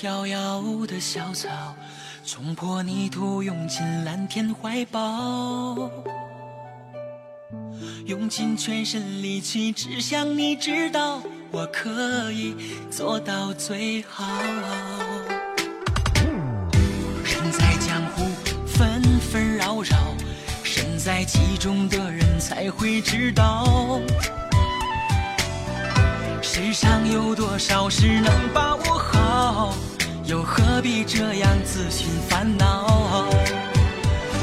飘摇的小草，冲破泥土，涌进蓝天怀抱。用尽全身力气，只想你知道，我可以做到最好。人在江湖，纷纷扰扰，身在其中的人才会知道。世上有多少事能把握好，又何必这样自寻烦恼？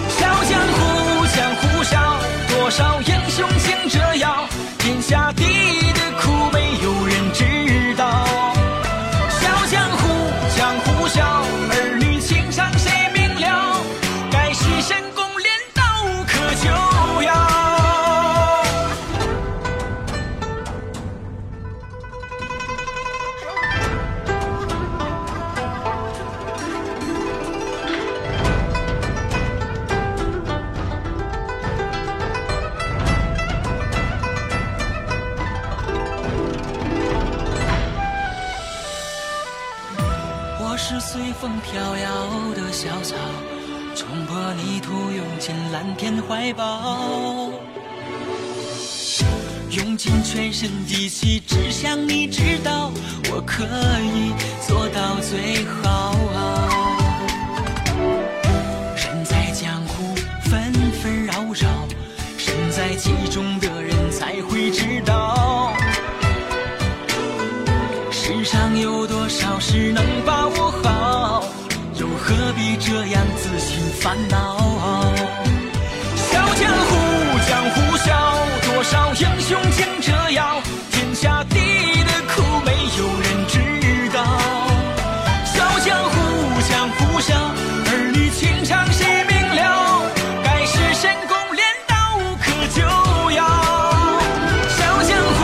笑江湖，江湖笑，多少英雄竞折腰，天下第是随风飘摇的小草，冲破泥土，涌进蓝天怀抱。用尽全身力气，只想你知道，我可以做到最好。人在江湖，纷纷扰扰，身在其中的人才会知道。烦恼？笑江湖，江湖笑，多少英雄竞折腰，天下第一的苦没有人知道。笑江湖，江湖笑，儿女情长谁明了？该是神功练到无可救药。笑江湖，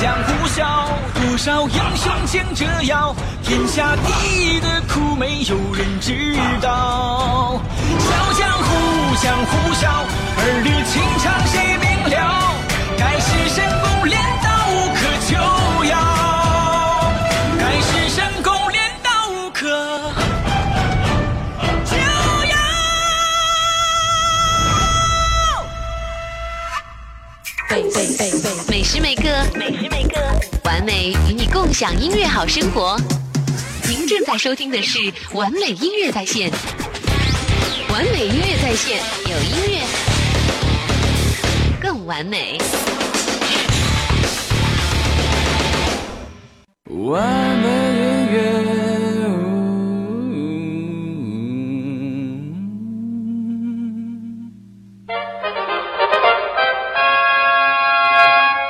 江湖笑，多少英雄竞折腰，天下第一的苦没有人知道。笑江湖，江湖笑，儿女情长谁明了？该是神功练到无可救药，该是神功练到无可救药。贝贝贝贝，每时每刻，每时每刻，完美与你共享音乐好生活。您正在收听的是完美音乐在线，完美音乐在线，有音乐更完美。完美音乐。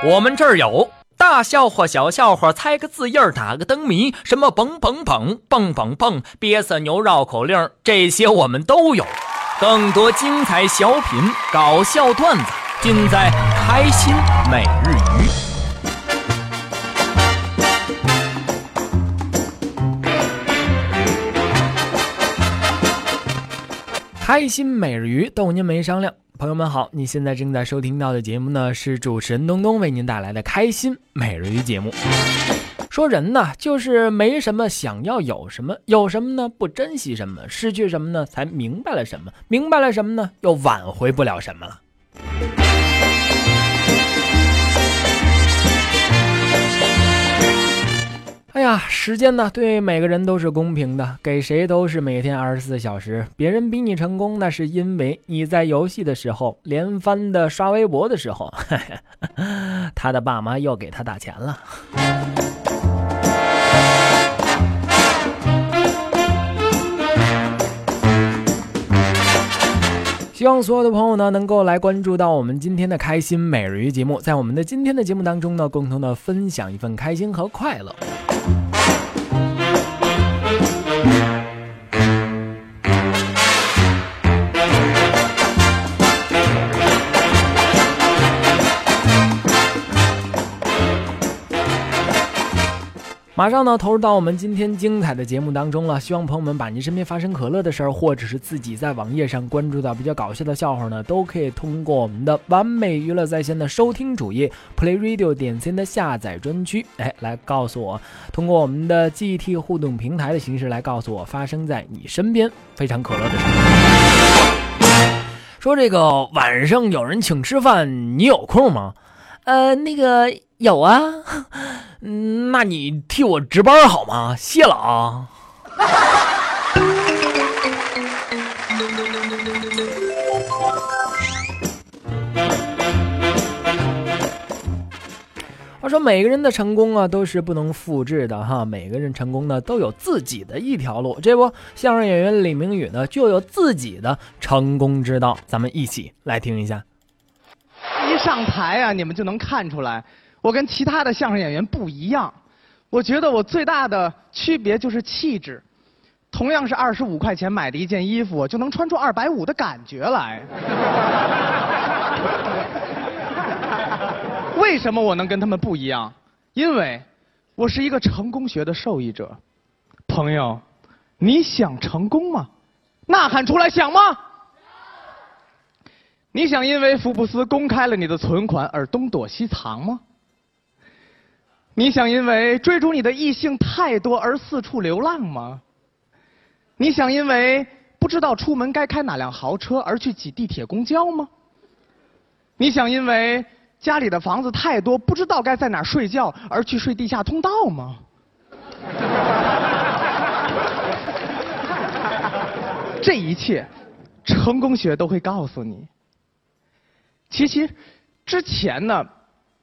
我们这儿有大笑话、小笑话，猜个字印儿，打个灯谜，什么蹦蹦蹦、蹦蹦蹦、憋死牛绕口令，这些我们都有。更多精彩小品、搞笑段子，尽在开心每日鱼。开心每日鱼逗您没商量。朋友们好，你现在正在收听到的节目呢，是主持人东东为您带来的开心每日鱼节目。说人呢，就是没什么想要有什么，有什么呢？不珍惜什么，失去什么呢？才明白了什么，明白了什么呢？又挽回不了什么了。哎呀，时间呢，对每个人都是公平的，给谁都是每天二十四小时。别人比你成功，那是因为你在游戏的时候，连番的刷微博的时候，他的爸妈又给他打钱了。希望所有的朋友呢，能够来关注到我们今天的开心每日鱼节目，在我们的今天的节目当中呢，共同的分享一份开心和快乐。马上呢，投入到我们今天精彩的节目当中了。希望朋友们把您身边发生可乐的事儿，或者是自己在网页上关注到比较搞笑的笑话呢，都可以通过我们的完美娱乐在线的收听主页 Play Radio 点 C 的下载专区，哎，来告诉我。通过我们的 GT 互动平台的形式来告诉我发生在你身边非常可乐的事儿。说这个晚上有人请吃饭，你有空吗？呃，那个有啊。嗯，那你替我值班好吗？谢了啊。话说每个人的成功啊都是不能复制的哈，每个人成功呢都有自己的一条路。这不，相声演员李明宇呢就有自己的成功之道，咱们一起来听一下。一上台啊，你们就能看出来。我跟其他的相声演员不一样，我觉得我最大的区别就是气质。同样是二十五块钱买的一件衣服，我就能穿出二百五的感觉来。为什么我能跟他们不一样？因为我是一个成功学的受益者。朋友，你想成功吗？呐喊出来，想吗？你想因为福布斯公开了你的存款而东躲西藏吗？你想因为追逐你的异性太多而四处流浪吗？你想因为不知道出门该开哪辆豪车而去挤地铁公交吗？你想因为家里的房子太多不知道该在哪儿睡觉而去睡地下通道吗？这一切，成功学都会告诉你。其实，之前呢，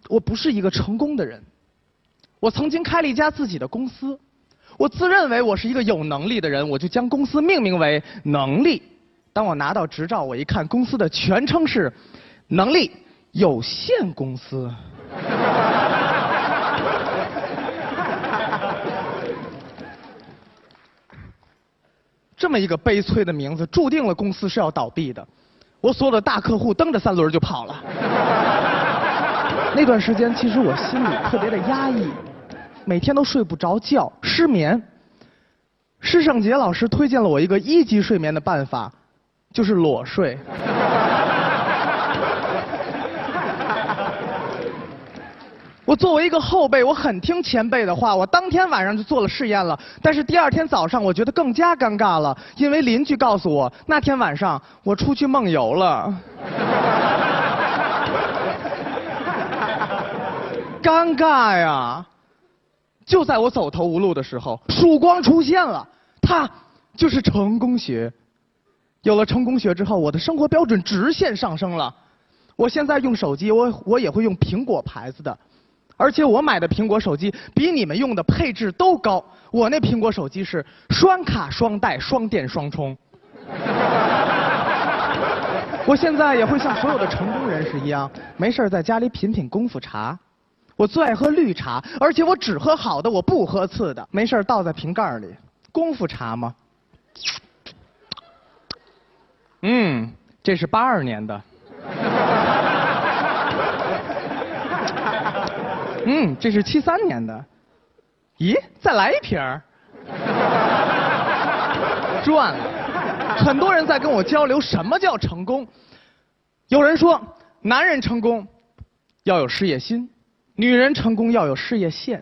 我不是一个成功的人。我曾经开了一家自己的公司，我自认为我是一个有能力的人，我就将公司命名为“能力”。当我拿到执照，我一看公司的全称是“能力有限公司 ”。这么一个悲催的名字，注定了公司是要倒闭的。我所有的大客户蹬着三轮就跑了。那段时间，其实我心里特别的压抑。每天都睡不着觉，失眠。施胜杰老师推荐了我一个一级睡眠的办法，就是裸睡。我作为一个后辈，我很听前辈的话，我当天晚上就做了试验了。但是第二天早上，我觉得更加尴尬了，因为邻居告诉我，那天晚上我出去梦游了。尴尬呀！就在我走投无路的时候，曙光出现了，它就是成功学。有了成功学之后，我的生活标准直线上升了。我现在用手机，我我也会用苹果牌子的，而且我买的苹果手机比你们用的配置都高。我那苹果手机是双卡双待双电双充。我现在也会像所有的成功人士一样，没事在家里品品功夫茶。我最爱喝绿茶，而且我只喝好的，我不喝次的。没事倒在瓶盖里，功夫茶吗？嗯，这是八二年的。嗯，这是七三年的。咦，再来一瓶儿。赚了，很多人在跟我交流什么叫成功。有人说，男人成功要有事业心。女人成功要有事业线。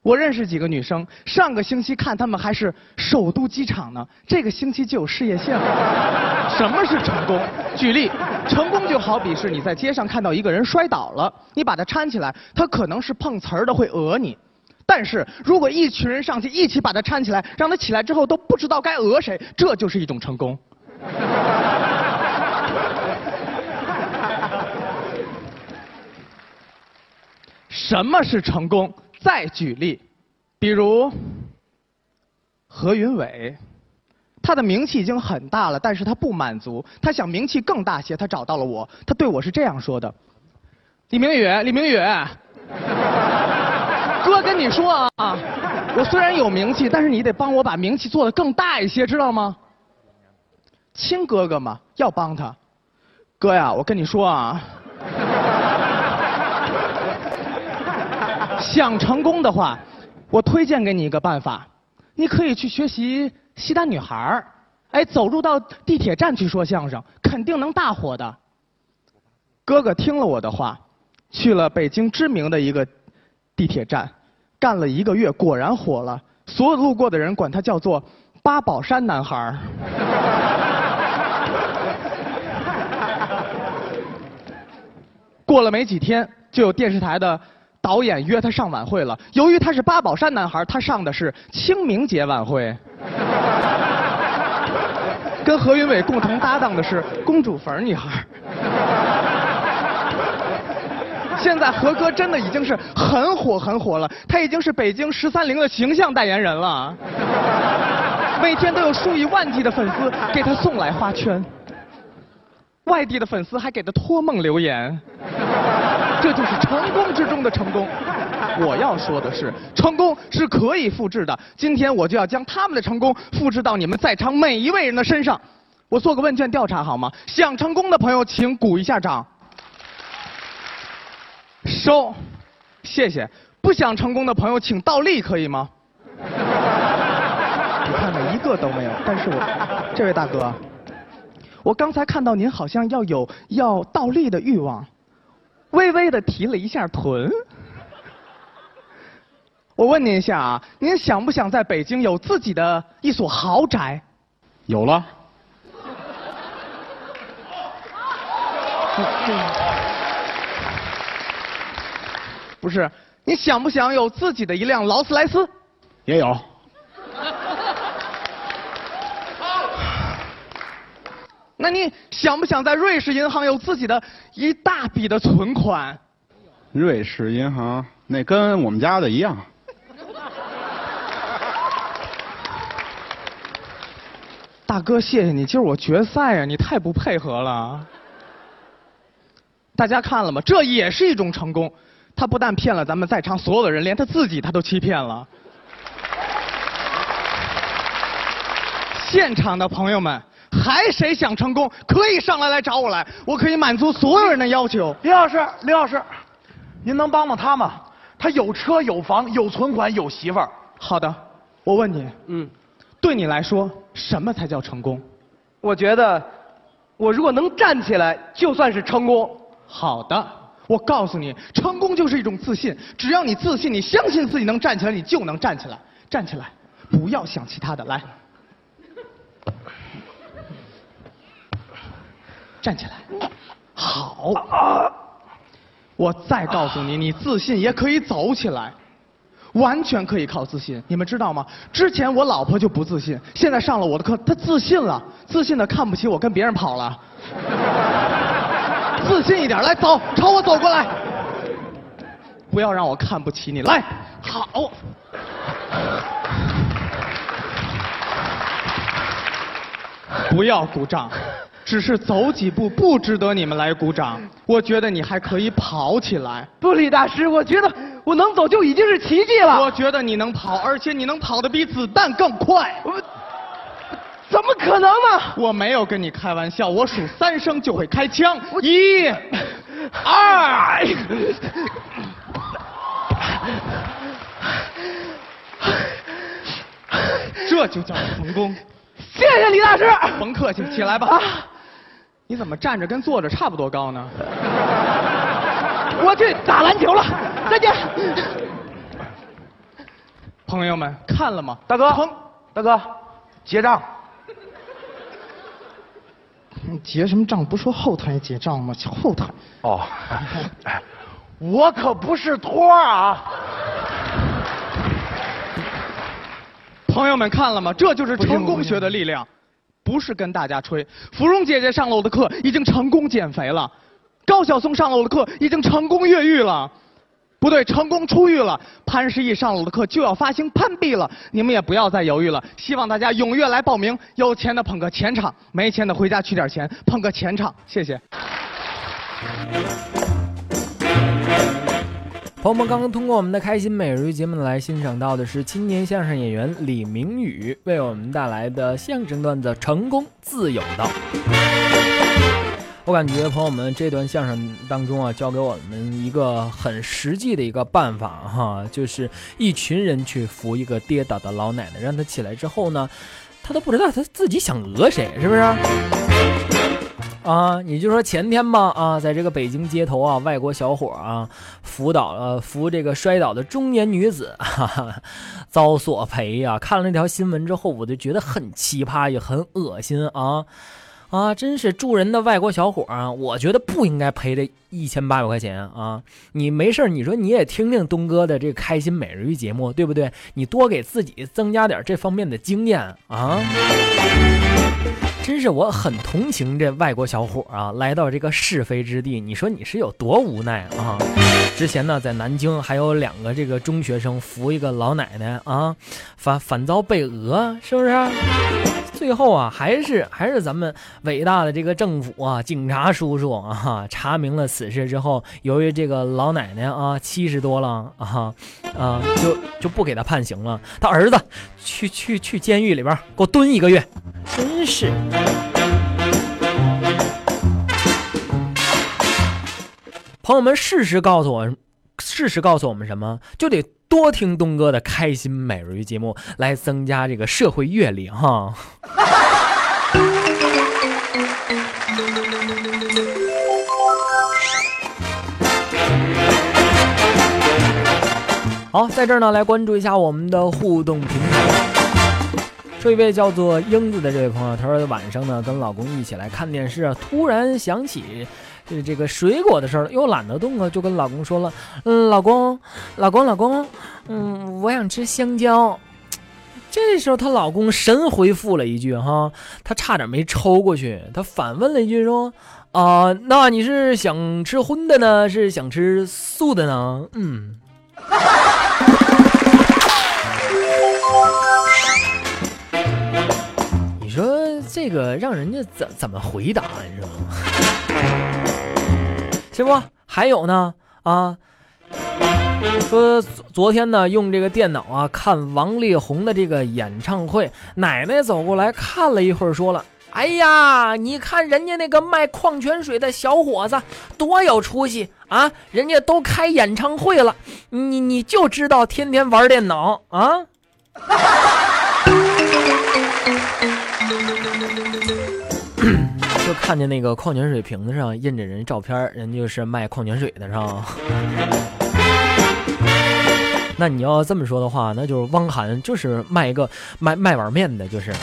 我认识几个女生，上个星期看她们还是首都机场呢，这个星期就有事业线了。什么是成功？举例，成功就好比是你在街上看到一个人摔倒了，你把他搀起来，他可能是碰瓷儿的会讹你，但是如果一群人上去一起把他搀起来，让他起来之后都不知道该讹谁，这就是一种成功。什么是成功？再举例，比如何云伟，他的名气已经很大了，但是他不满足，他想名气更大些，他找到了我，他对我是这样说的：“李明宇，李明宇，哥跟你说啊，我虽然有名气，但是你得帮我把名气做得更大一些，知道吗？亲哥哥嘛，要帮他。哥呀，我跟你说啊。”想成功的话，我推荐给你一个办法，你可以去学习西单女孩儿，哎，走入到地铁站去说相声，肯定能大火的。哥哥听了我的话，去了北京知名的一个地铁站，干了一个月，果然火了。所有路过的人管他叫做“八宝山男孩儿”。过了没几天，就有电视台的导演约他上晚会了。由于他是八宝山男孩，他上的是清明节晚会。跟何云伟共同搭档的是公主坟女孩。现在何哥真的已经是很火很火了，他已经是北京十三陵的形象代言人了。每天都有数以万计的粉丝给他送来花圈。外地的粉丝还给他托梦留言，这就是成功之中的成功。我要说的是，成功是可以复制的。今天我就要将他们的成功复制到你们在场每一位人的身上。我做个问卷调查好吗？想成功的朋友请鼓一下掌。收，谢谢。不想成功的朋友请倒立，可以吗？你看看一个都没有。但是我，这位大哥。我刚才看到您好像要有要倒立的欲望，微微的提了一下臀。我问您一下啊，您想不想在北京有自己的一所豪宅？有了。不是，你想不想有自己的一辆劳斯莱斯？也有。那你想不想在瑞士银行有自己的一大笔的存款？瑞士银行那跟我们家的一样。大哥，谢谢你，今儿我决赛啊，你太不配合了。大家看了吗？这也是一种成功。他不但骗了咱们在场所有的人，连他自己他都欺骗了。现场的朋友们。还谁想成功，可以上来来找我来，我可以满足所有人的要求。李老师，李老师，您能帮帮他吗？他有车有房有存款有媳妇儿。好的，我问你，嗯，对你来说，什么才叫成功？我觉得，我如果能站起来，就算是成功。好的，我告诉你，成功就是一种自信。只要你自信，你相信自己能站起来，你就能站起来。站起来，不要想其他的，来。站起来，好。我再告诉你，你自信也可以走起来，完全可以靠自信。你们知道吗？之前我老婆就不自信，现在上了我的课，她自信了，自信的看不起我，跟别人跑了。自信一点，来走，朝我走过来，不要让我看不起你，来，好。不要鼓掌。只是走几步不值得你们来鼓掌，我觉得你还可以跑起来。不，李大师，我觉得我能走就已经是奇迹了。我觉得你能跑，而且你能跑得比子弹更快。我，怎么可能呢？我没有跟你开玩笑，我数三声就会开枪。一、二，这就叫成功。谢谢李大师。甭客气，起来吧。你怎么站着跟坐着差不多高呢？我去打篮球了，再见。朋友们看了吗？大哥，大哥，结账。结什么账？不说后台结账吗？后台。哦。我可不是托啊。朋友们看了吗？这就是成功学的力量。不是跟大家吹，芙蓉姐姐上了我的课，已经成功减肥了；高晓松上了我的课，已经成功越狱了。不对，成功出狱了。潘石屹上了我的课，就要发行潘币了。你们也不要再犹豫了，希望大家踊跃来报名。有钱的捧个钱场，没钱的回家取点钱，捧个钱场。谢谢。朋友们刚刚通过我们的开心每日节目来欣赏到的是青年相声演员李明宇为我们带来的相声段子《成功自有道》。我感觉朋友们这段相声当中啊，教给我们一个很实际的一个办法哈，就是一群人去扶一个跌倒的老奶奶，让她起来之后呢，她都不知道她自己想讹谁，是不是？啊，你就说前天吧，啊，在这个北京街头啊，外国小伙啊扶倒了扶这个摔倒的中年女子，哈哈，遭索赔呀。看了那条新闻之后，我就觉得很奇葩，也很恶心啊。啊，真是助人的外国小伙啊！我觉得不应该赔这一千八百块钱啊！你没事你说你也听听东哥的这个开心每日鱼节目，对不对？你多给自己增加点这方面的经验啊！真是我很同情这外国小伙啊，来到这个是非之地，你说你是有多无奈啊？之前呢，在南京还有两个这个中学生扶一个老奶奶啊，反反遭被讹，是不是？最后啊，还是还是咱们伟大的这个政府啊，警察叔叔啊，查明了此事之后，由于这个老奶奶啊七十多了啊啊，就就不给他判刑了。他儿子去去去监狱里边给我蹲一个月，真是。朋友们，事实告诉我，事实告诉我们什么？就得。多听东哥的开心每日鱼节目，来增加这个社会阅历哈。好，在这儿呢，来关注一下我们的互动平台。这一位叫做英子的这位朋友，他说晚上呢跟老公一起来看电视，突然想起。这这个水果的事儿，又懒得动啊，就跟老公说了：“嗯，老公，老公，老公，嗯，我想吃香蕉。”这时候她老公神回复了一句：“哈，他差点没抽过去。”他反问了一句说：“啊，那你是想吃荤的呢，是想吃素的呢？”嗯，你说这个让人家怎怎么回答，你知道吗？是不？还有呢啊！说昨天呢，用这个电脑啊看王力宏的这个演唱会，奶奶走过来看了一会儿，说了：“哎呀，你看人家那个卖矿泉水的小伙子多有出息啊！人家都开演唱会了，你你就知道天天玩电脑啊！” 就看见那个矿泉水瓶子上印着人照片，人就是卖矿泉水的，是吧？那你要这么说的话，那就是汪涵就是卖一个卖卖碗面的，就是。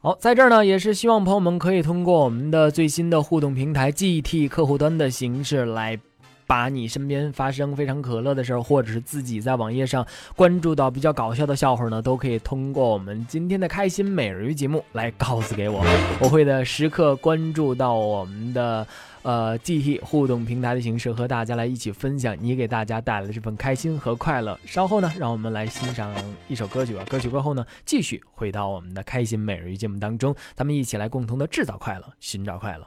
好，在这儿呢，也是希望朋友们可以通过我们的最新的互动平台 GT 客户端的形式来。把你身边发生非常可乐的事儿，或者是自己在网页上关注到比较搞笑的笑话呢，都可以通过我们今天的开心每日鱼节目来告诉给我，我会的时刻关注到我们的呃 GT 互动平台的形式，和大家来一起分享你给大家带来的这份开心和快乐。稍后呢，让我们来欣赏一首歌曲吧。歌曲过后呢，继续回到我们的开心每日鱼节目当中，咱们一起来共同的制造快乐，寻找快乐。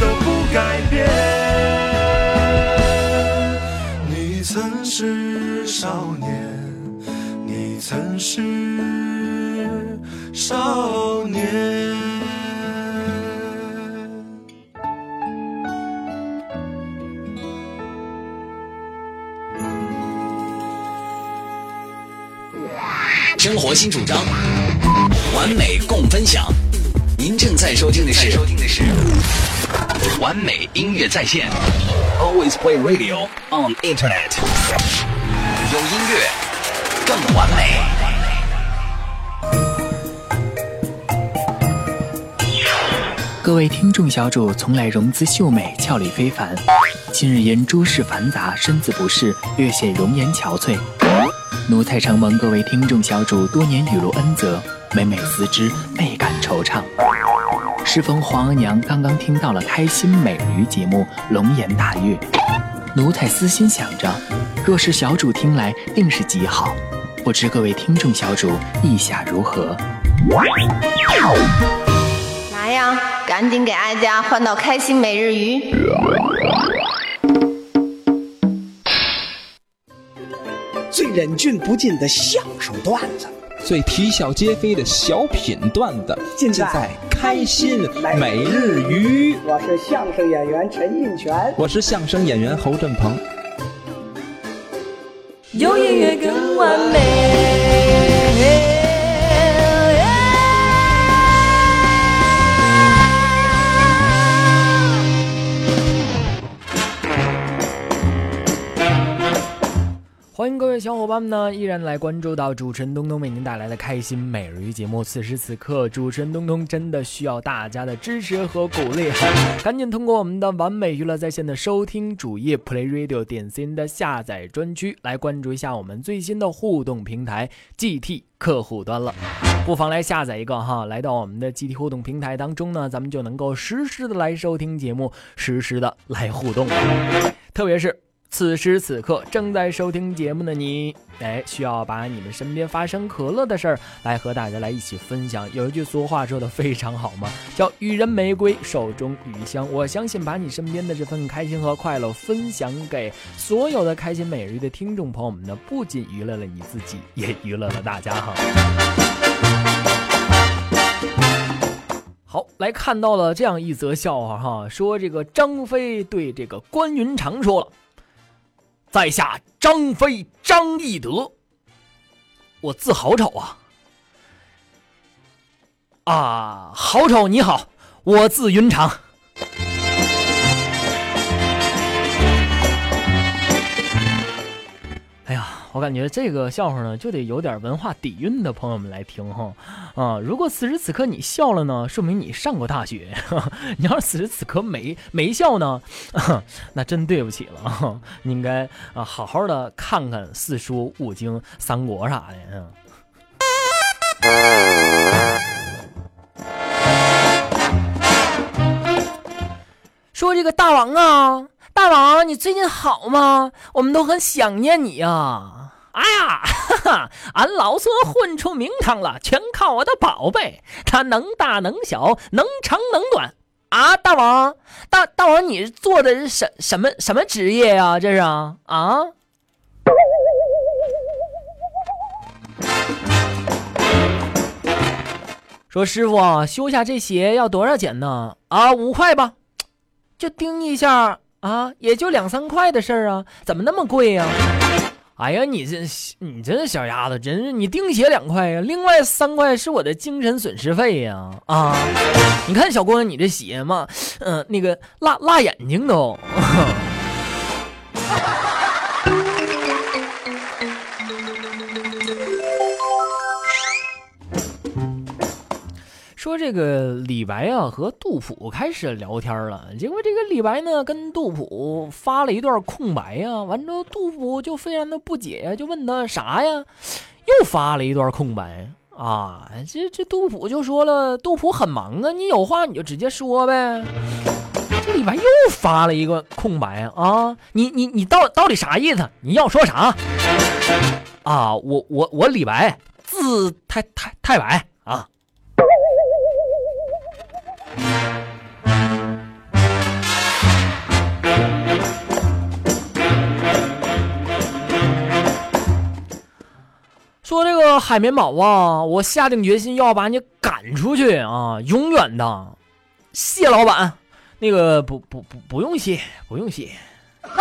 都不改变，你曾是少年，你曾是少年。生活新主张，完美共分享。您正在收听的是完美音乐在线，Always Play Radio on Internet，用音乐更完美。各位听众小主从来容姿秀美，俏丽非凡，今日因诸事繁杂，身子不适，略显容颜憔悴。奴才承蒙各位听众小主多年雨露恩泽，每每思之，倍感惆怅。适逢皇额娘刚刚听到了开心美人鱼节目，龙颜大悦。奴才私心想着，若是小主听来，定是极好。不知各位听众小主意下如何？来呀，赶紧给哀家换到开心每日鱼。最忍俊不禁的相声段子。最啼笑皆非的小品段子，尽在开心每日鱼。我是相声演员陈印泉，我是相声演员侯振鹏。有音乐更完美。欢迎各位小伙伴们呢，依然来关注到主持人东东为您带来的开心每日鱼节目。此时此刻，主持人东东真的需要大家的支持和鼓励，赶紧通过我们的完美娱乐在线的收听主页 Play Radio 点 CN 的下载专区来关注一下我们最新的互动平台 GT 客户端了。不妨来下载一个哈，来到我们的 GT 互动平台当中呢，咱们就能够实时的来收听节目，实时的来互动，特别是。此时此刻正在收听节目的你，哎，需要把你们身边发生可乐的事儿来和大家来一起分享。有一句俗话说的非常好嘛，叫“予人玫瑰，手中余香”。我相信把你身边的这份开心和快乐分享给所有的开心每日的听众朋友们呢，不仅娱乐了你自己，也娱乐了大家哈。好，来看到了这样一则笑话哈，说这个张飞对这个关云长说了。在下张飞张翼德，我字好丑啊！啊，好丑！你好，我字云长。我感觉这个笑话呢，就得有点文化底蕴的朋友们来听哈。啊，如果此时此刻你笑了呢，说明你上过大学；你要是此时此刻没没笑呢，那真对不起了。你应该啊，好好的看看四书五经、三国啥的。说这个大王啊。大王，你最近好吗？我们都很想念你呀！哎呀，哈哈，俺老孙混出名堂了，全靠我的宝贝，他能大能小，能长能短。啊，大王，大大王，你做的是什什么什么职业呀？这是啊啊？说师傅修下这鞋要多少钱呢？啊，五块吧，就盯一下啊，也就两三块的事儿啊，怎么那么贵呀？哎呀，你这你这小丫头，真是你钉鞋两块呀，另外三块是我的精神损失费呀！啊，你看小姑娘，你这鞋嘛，嗯、那个辣辣眼睛都。说这个李白啊和杜甫开始聊天了，结果这个李白呢跟杜甫发了一段空白呀，完之后杜甫就非常的不解呀，就问他啥呀，又发了一段空白啊，这这杜甫就说了，杜甫很忙啊，你有话你就直接说呗。这李白又发了一个空白啊，你你你到到底啥意思？你要说啥？啊，我我我李白，字太太太白啊。说这个海绵宝宝，我下定决心要把你赶出去啊，永远的。谢老板，那个不不不不用谢，不用谢。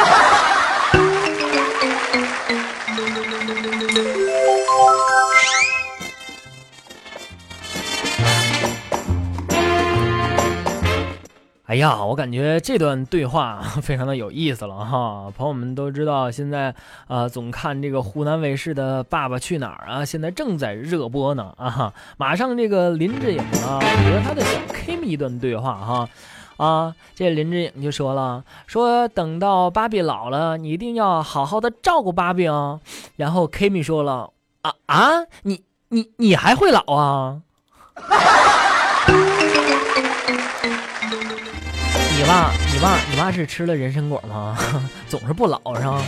哎呀，我感觉这段对话 非常的有意思了哈。朋友们都知道，现在呃总看这个湖南卫视的《爸爸去哪儿》啊，现在正在热播呢啊。马上这个林志颖啊和他的小 Kimi 一段对话哈啊，这林志颖就说了，说等到芭比老了，你一定要好好的照顾芭比哦。然后 Kimi 说了啊啊，你你你还会老啊？你爸，你爸，你爸是吃了人参果吗？总是不老是吧？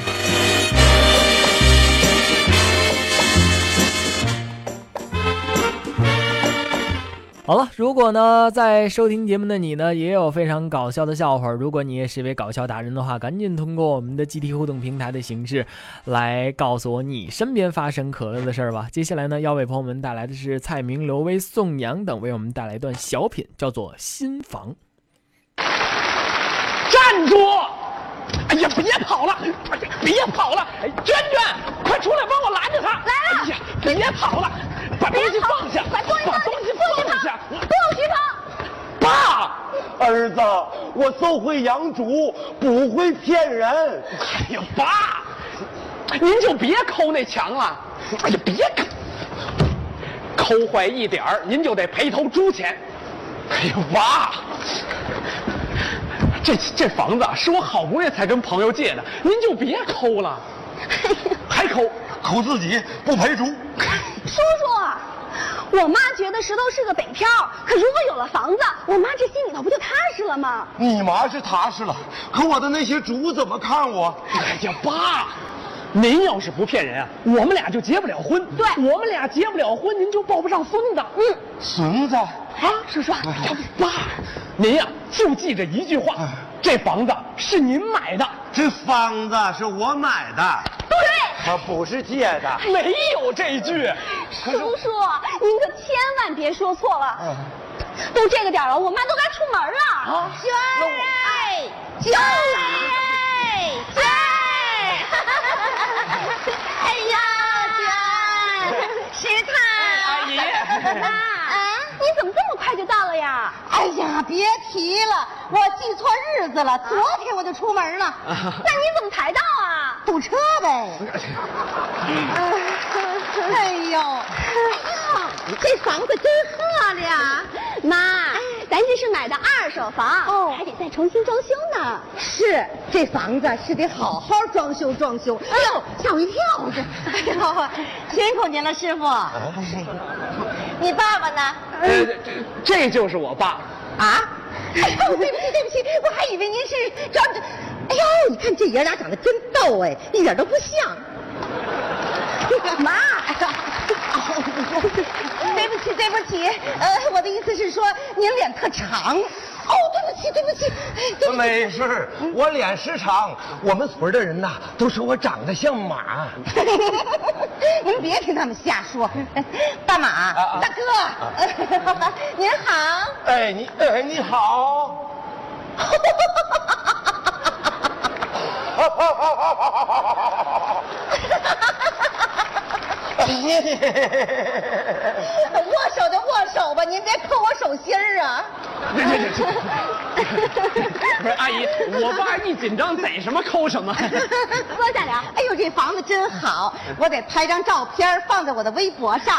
好了，如果呢在收听节目的你呢也有非常搞笑的笑话，如果你也是一位搞笑达人的话，赶紧通过我们的集体互动平台的形式来告诉我你身边发生可乐的事儿吧。接下来呢要为朋友们带来的是蔡明、刘威、宋阳等为我们带来一段小品，叫做《新房》。站住！哎呀，别跑了！哎呀，别跑了！哎，娟娟，快出来帮我拦着他！来了！哎呀，别跑了，把东西放下，把东西放下！不许跑！爸，儿子，我就会养猪，不会骗人。哎呀，爸，您就别抠那墙了。哎呀，别抠，抠坏一点儿，您就得赔头猪钱。哎呀，爸。这这房子啊，是我好不容易才跟朋友借的，您就别抠了，还抠，抠自己不赔猪。叔叔，我妈觉得石头是个北漂，可如果有了房子，我妈这心里头不就踏实了吗？你妈是踏实了，可我的那些猪怎么看我？哎呀，爸，您要是不骗人啊，我们俩就结不了婚。对，我们俩结不了婚，您就抱不上孙子。嗯，孙子啊，叔叔，哎呀，爸，您呀就记着一句话，这房子是您买的，这房子是我买的，对，它不是借的，没有这句。叔叔，您可千万别说错了。都这个点了，我妈都该出门了。啊，娟，娟，娟，哎呀，娟，石头，阿姨，啊，你怎么这么快就到了呀？哎呀，别提了，我记错日子了，昨天我就出门了。那你怎么才到啊？堵车呗。哎呦，这房子真漂亮。妈，咱这是买的二手房，哦，还得再重新装修呢。是，这房子是得好好装修装修。哎呦，吓我一跳！这，哎呦，辛苦您了，师傅。哎你爸爸呢？呃，这这就是我爸。啊？哎呦，对不起，对不起，我还以为您是装着。哎呦，你看这爷俩长得真逗哎，一点都不像。妈，对不起，对不起，呃，我的意思是说您脸特长。哦，对不起，对不起，对不起。没事我脸时长，我们村的人呐都说我长得像马。您别听他们瞎说。大马，大哥，您好。哎，你哎你好。握手就握手吧，您别扣我手心儿啊！不是阿姨，我爸一紧张逮什么抠什么。坐下聊。哎呦，这房子真好，我得拍张照片放在我的微博上。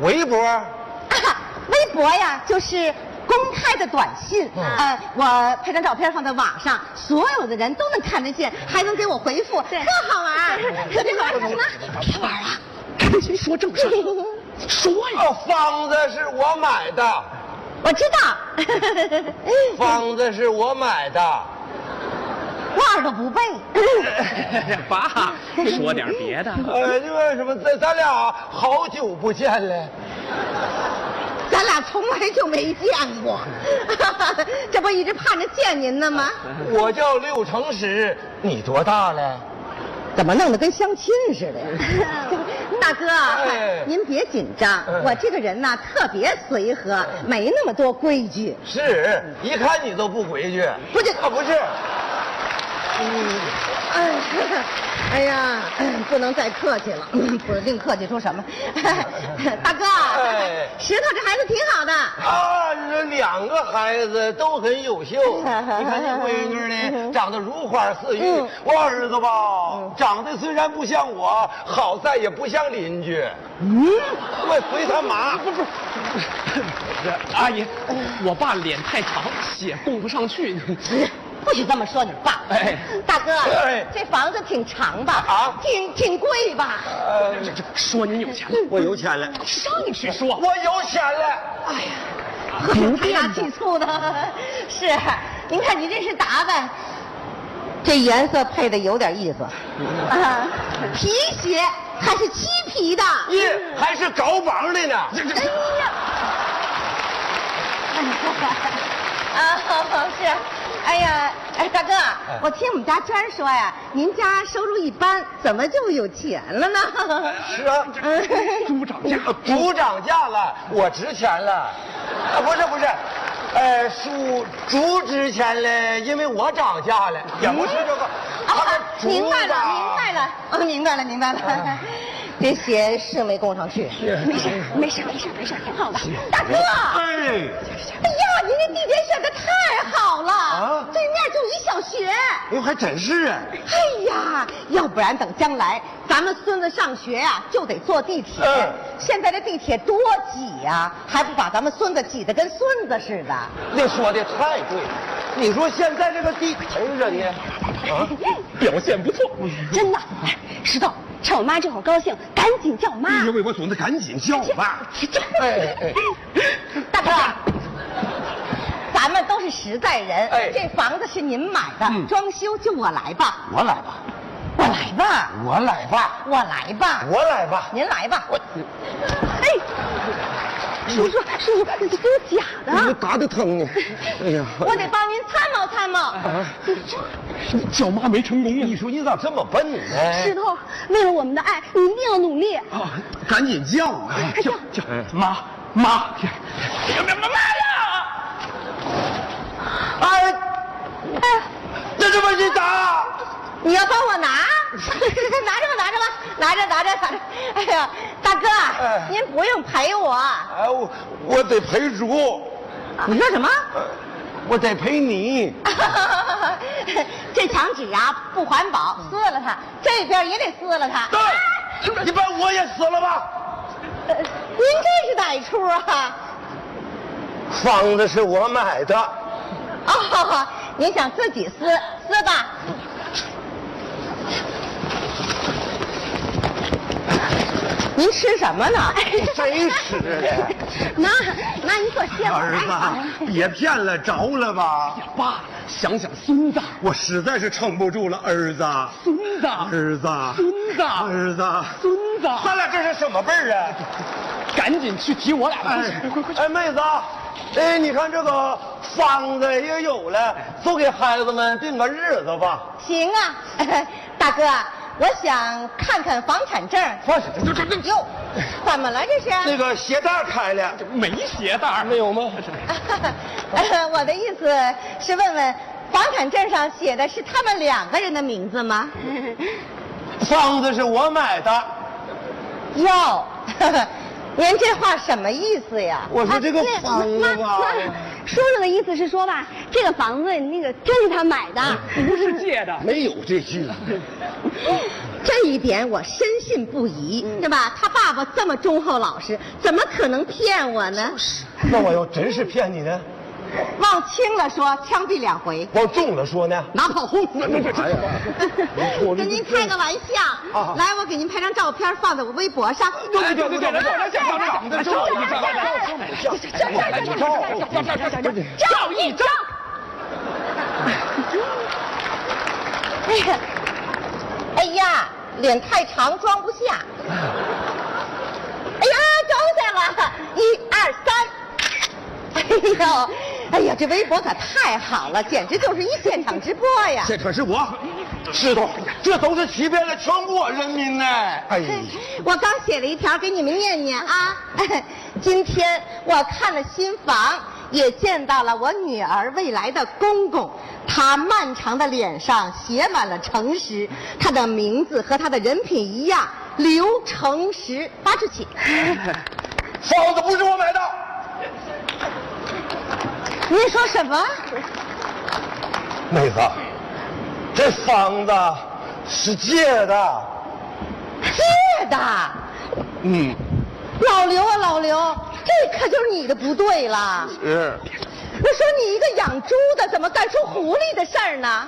微博？微博呀，就是公开的短信。呃，我拍张照片放在网上，所有的人都能看得见，还能给我回复，特好玩。可别玩什么？别玩啊！赶紧说正事。说呀！哦，房子是我买的，我知道。房子是我买的，话都不背。爸，说点别的。呃，因为什么？咱咱俩好久不见了，咱俩从来就没见过，这不一直盼着见您呢吗？我叫六成十，你多大了？怎么弄得跟相亲似的呀？大哥，哎您别紧张，我这个人呢特别随和，没那么多规矩。是，一看你都不规矩。不是可，不是。嗯，哎，哎呀，不能再客气了，不定客气出什么。大哥，哎石头这孩子挺好的。啊，这两个孩子都很优秀。你看这闺女呢，长得如花似玉。嗯我儿子吧，长得虽然不像我，好在也不像邻居。嗯，我随他妈。不不，阿姨，我爸脸太长，血供不上去。不许这么说你爸。哎大哥，哎这房子挺长吧？啊挺挺贵吧？呃，这这说您有钱了，我有钱了，上去说。我有钱了。哎呀，何必财大气粗呢？是，您看你这是打扮，这颜色配的有点意思。啊，皮鞋还是漆皮的。耶，还是高帮的呢。哎呀！啊，是，哎呀，哎，大哥，我听我们家娟儿说呀，您家收入一般，怎么就有钱了呢？是啊，猪涨价，猪涨价了，我值钱了。啊，不是不是，呃，猪猪值钱了，因为我涨价了，也不是这个。他这猪明白了，明白了，哦，明白了，明白了。这鞋是没供上去，没事，没事，没事，没事，挺好的。大哥，哎，哎呀，您这地点选的太啊对面就一小学。哎呦，还真是啊。哎呀，要不然等将来咱们孙子上学呀、就得坐地铁。嗯现在这地铁多挤呀、还不把咱们孙子挤得跟孙子似的。那说的太对了，你说现在这个地哎人呢？啊，表现不错。真的，哎石头，趁我妈这会儿高兴，赶紧叫妈。哎呦喂，我总得赶紧叫吧。哎哎，大哥，咱们都是实在人，哎这房子是您买的，嗯装修就我来吧，我来吧，我来吧，我来吧，我来吧，我来吧。您来吧。我哎，叔叔，叔叔，你这都是假的，打的疼呢。哎呀，我得帮您参谋参谋。啊叫妈没成功啊！你说你咋这么笨呢？石头，为了我们的爱，你一定要努力。啊，赶紧叫啊！叫叫妈妈，妈妈呀！哎，哎，这怎么你打？你要帮我拿？拿着吧，拿着吧，拿着，拿着，拿着。哎呀，大哥，哎您不用陪我。哎，我我得陪主，你说什么？我得陪你。这墙纸啊不环保，撕了它。这边也得撕了它。对，你把我也撕了吧。呃您这是哪出啊？房子是我买的，哦，您想自己撕撕吧。您吃什么呢？谁吃的？妈，妈，你可歇会儿。子，别骗了，着了吧？爸，想想孙子，我实在是撑不住了，儿子，孙子，儿子，孙子，儿子，孙子，咱俩这是什么辈儿啊？赶紧去提我俩的东西，快快快！哎，妹子，哎，你看这个房子也有了，就给孩子们定个日子吧。行啊，大哥，我想看看房产证。房产证，这这哟，怎么了这是？那个鞋带开了，没鞋带没有吗？我的意思是问问，房产证上写的是他们两个人的名字吗？房子是我买的。哟。您这话什么意思呀？我说这个房子吧，叔叔的意思是说吧，这个房子那个真是他买的，不是借的。没有这句。这一点我深信不疑，对吧？他爸爸这么忠厚老实，怎么可能骗我呢？那我要真是骗你呢？往轻了说，枪毙两回；往重了说呢，拿炮轰。哎呀，跟您开个玩笑。来，我给您拍张照片，放在我微博上。对对对对对，长得照一张，照一张。哎呀，哎呀，脸太长装不下。哎呀，装下了，一二三。哎呦，哎呀，这微博可太好了，简直就是一现场直播呀！这可是我，石头，这都是欺骗了全国人民呢！哎，我刚写了一条给你们念念啊。今天我看了新房，也见到了我女儿未来的公公，他漫长的脸上写满了诚实，他的名字和他的人品一样，刘诚实。发出去。房子不是我买的。你说什么？妹子，这房子是借的。借的？嗯。老刘啊，老刘，这可就是你的不对了。是。我说你一个养猪的，怎么干出狐狸的事儿呢？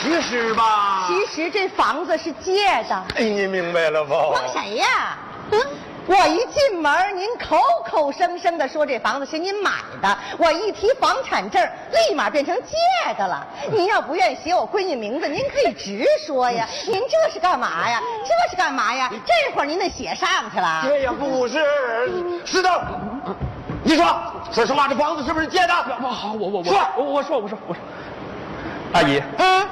其实吧。其实这房子是借的。哎，你明白了不？帮谁呀？嗯。我一进门，您口口声声的说这房子是您买的，我一提房产证，立马变成借的了。您要不愿意写我闺女名字，您可以直说呀。您这是干嘛呀？这是干嘛呀？这会儿您得写上去了。这也不是，是的。你说说实话，这房子是不是借的？好，我我我说，我我说我说我说，阿姨，嗯，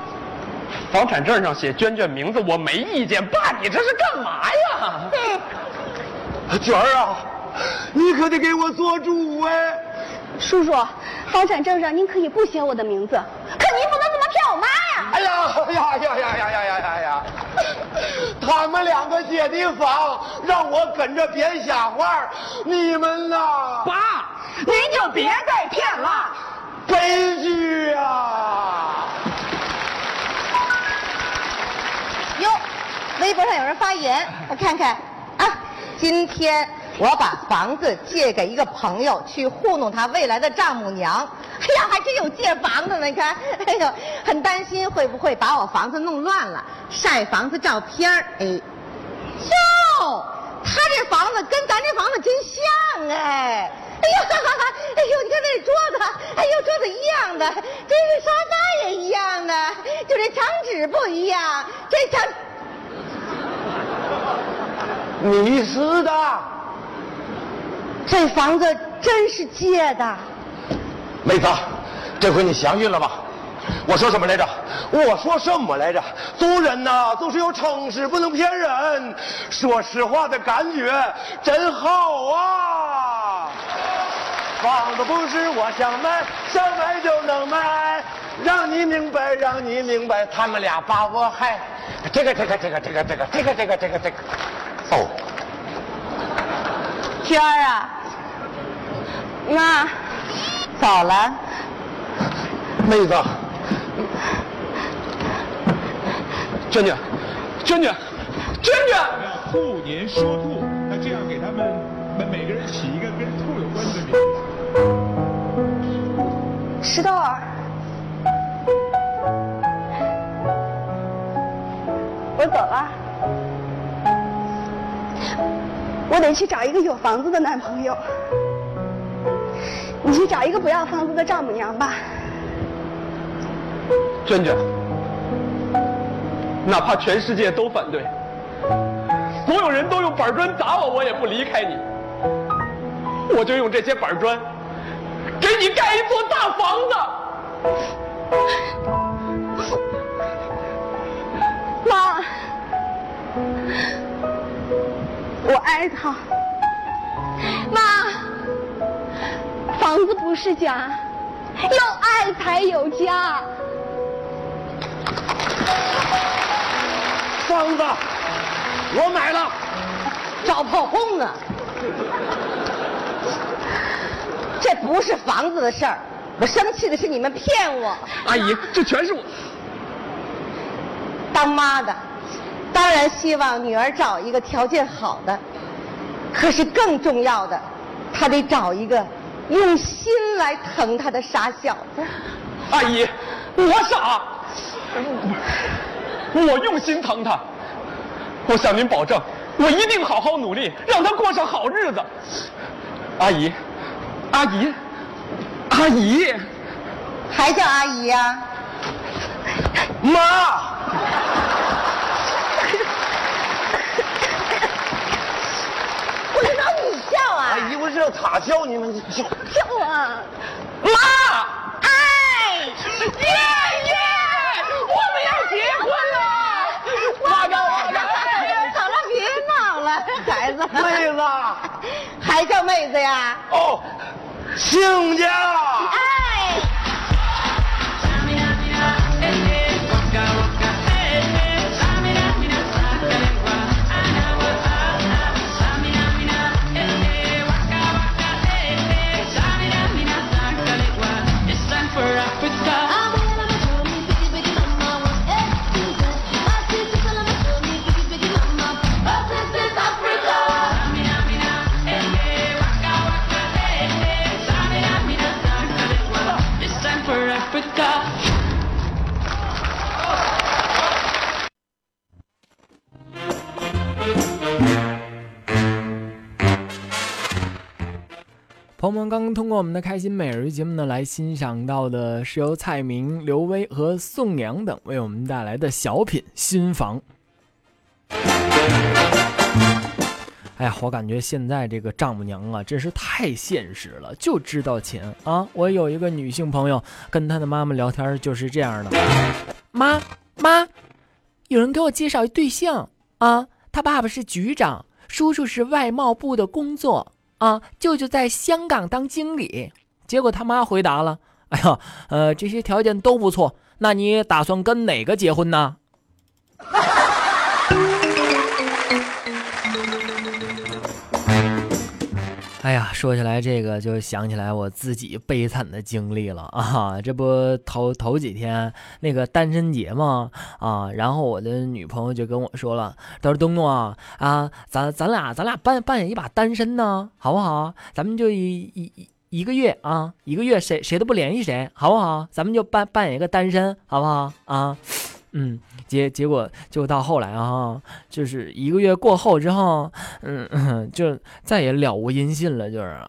房产证上写娟娟名字，我没意见。爸，你这是干嘛呀？娟儿啊，你可得给我做主哎！叔叔，房产证上您可以不写我的名字，可您不能这么骗我妈呀！哎呀呀呀呀呀呀呀呀呀！他们两个借的房，让我跟着编瞎话，你们呐，爸，您就别再骗了，悲剧啊！哟，微博上有人发言，我看看啊。今天我把房子借给一个朋友，去糊弄他未来的丈母娘。哎呀，还真有借房子呢！你看，哎呦，很担心会不会把我房子弄乱了。晒房子照片哎，哟，他这房子跟咱这房子真像哎！哎呦，哈 哈哎呦，你看那桌子，哎呦，桌子一样的，这是沙发也一样的，就这墙纸不一样，这墙。你是的，这房子真是借的。妹子，这回你相信了吧？我说什么来着？我说什么来着？做人呐，都是要诚实，不能骗人。说实话的感觉真好啊！房子不是我想买，想买就能买，让你明白，让你明白，他们俩把我害。这个，这个，这个，这个，这个，这个，这个，这个，这个。哦，娟儿啊，妈，早了。妹子，娟娟，娟娟，娟娟。兔年说兔，那这样给他们每每个人起一个跟兔有关的名字。石头儿，我走了。我得去找一个有房子的男朋友，你去找一个不要房子的丈母娘吧。娟娟，哪怕全世界都反对，所有人都用板砖砸我，我也不离开你。我就用这些板砖给你盖一座大房子。妈，我爱他。妈，房子不是家，有爱才有家。房子，我买了。找炮轰啊！这不是房子的事儿，我生气的是你们骗我。阿姨，这全是我。当妈的，当然希望女儿找一个条件好的，可是更重要的，她得找一个用心来疼她的傻小子。阿姨，我傻，我用心疼她，我向您保证。我一定好好努力，让她过上好日子。阿姨，阿姨，阿姨，还叫阿姨呀？妈，我是让你叫啊！阿姨，夫是要他叫你们叫叫啊！妈，哎，爷爷，我们要结婚了！我的我的。好了，孩子，妹子，还叫妹子呀？哦，亲家。哎。朋友们刚刚通过我们的开心美人鱼节目呢，来欣赏到的是由蔡明、刘威和宋阳等为我们带来的小品《新房》。哎呀，我感觉现在这个丈母娘啊，真是太现实了，就知道钱啊！我有一个女性朋友，跟她的妈妈聊天就是这样的：妈妈，有人给我介绍一对象啊，他爸爸是局长，叔叔是外贸部的工作。啊，舅舅在香港当经理，结果他妈回答了：“哎呀，呃，这些条件都不错，那你打算跟哪个结婚呢？” 哎呀，说起来这个就想起来我自己悲惨的经历了啊！这不头头几天那个单身节嘛啊，然后我的女朋友就跟我说了，她说东东啊啊，咱咱俩咱俩扮扮演一把单身呢，好不好？咱们就一一一个月啊，一个月谁谁都不联系谁，好不好？咱们就扮扮演一个单身，好不好啊？嗯。结结果就到后来啊，就是一个月过后之后，嗯，就再也了无音信了，就是。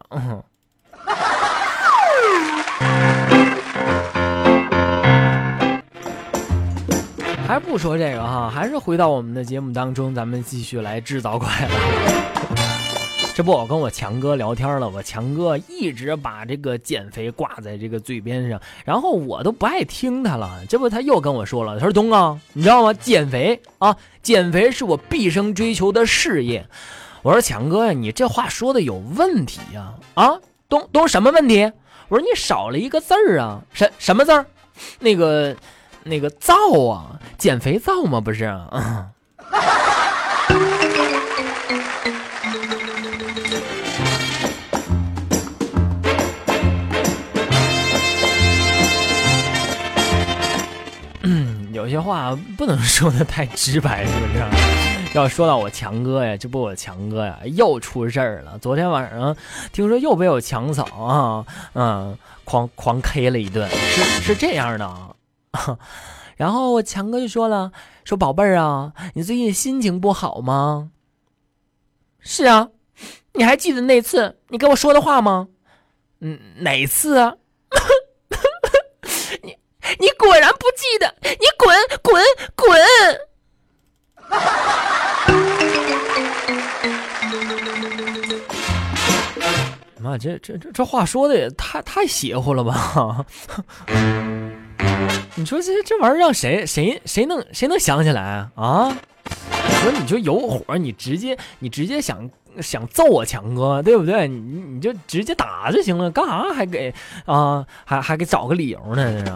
还不说这个哈，还是回到我们的节目当中，咱们继续来制造快乐。这不，我跟我强哥聊天了，我强哥一直把这个减肥挂在这个嘴边上，然后我都不爱听他了。这不，他又跟我说了，他说：“东啊，你知道吗？减肥啊，减肥是我毕生追求的事业。”我说：“强哥呀，你这话说的有问题呀！啊，东东什么问题？我说你少了一个字儿啊，什什么字儿？那个那个皂啊，减肥皂吗？不是。”有些话不能 说的太直白，是不是？要说到我强哥呀，这不我强哥呀又出事儿了。昨天晚上听说又被我强嫂啊，嗯，狂狂 K 了一顿。是是这样的啊，然后我强哥就说了，说宝贝儿啊，你最近心情不好吗？是啊，你还记得那次你跟我说的话吗？嗯，哪次啊？你你果然记得，你滚滚滚！妈，这这这这话说的也太太邪乎了吧？你说这这玩意儿让谁谁谁能谁能想起来啊？说你就有火，你直接你直接想想揍我强哥，对不对？你你就直接打就行了，干啥还给啊还还给找个理由呢？这是。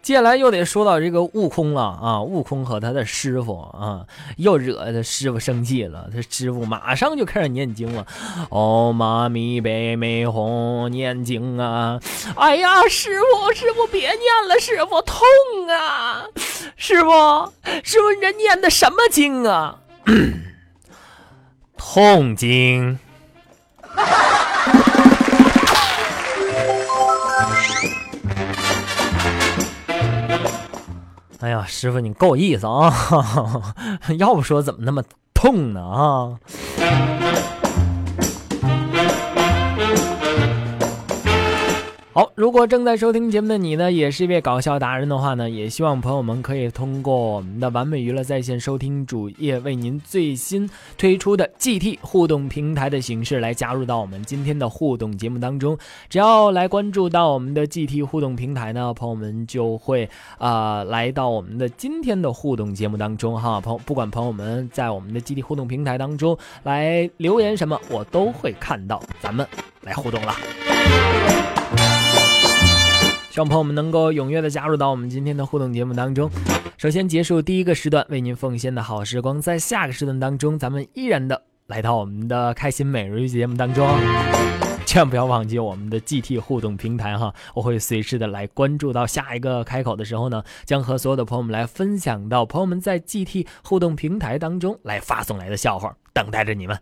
接下来又得说到这个悟空了啊！悟空和他的师傅啊，又惹他师傅生气了。他师傅马上就开始念经了：“哦妈咪呗咪吽，念经啊！”哎呀，师傅师傅别念了，师傅痛啊！师傅师傅，你这念的什么经啊？痛经。哎呀，师傅你够意思啊！要不说怎么那么痛呢啊？好，如果正在收听节目的你呢，也是一位搞笑达人的话呢，也希望朋友们可以通过我们的完美娱乐在线收听主页，为您最新推出的 GT 互动平台的形式来加入到我们今天的互动节目当中。只要来关注到我们的 GT 互动平台呢，朋友们就会啊来到我们的今天的互动节目当中哈。朋不管朋友们在我们的 GT 互动平台当中来留言什么，我都会看到，咱们来互动了。希望朋友们能够踊跃的加入到我们今天的互动节目当中。首先结束第一个时段为您奉献的好时光，在下个时段当中，咱们依然的来到我们的开心每日节目当中。千万不要忘记我们的 GT 互动平台哈，我会随时的来关注到下一个开口的时候呢，将和所有的朋友们来分享到朋友们在 GT 互动平台当中来发送来的笑话，等待着你们。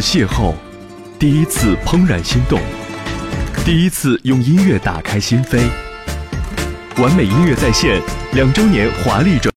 邂逅，第一次怦然心动，第一次用音乐打开心扉。完美音乐在线两周年华丽转。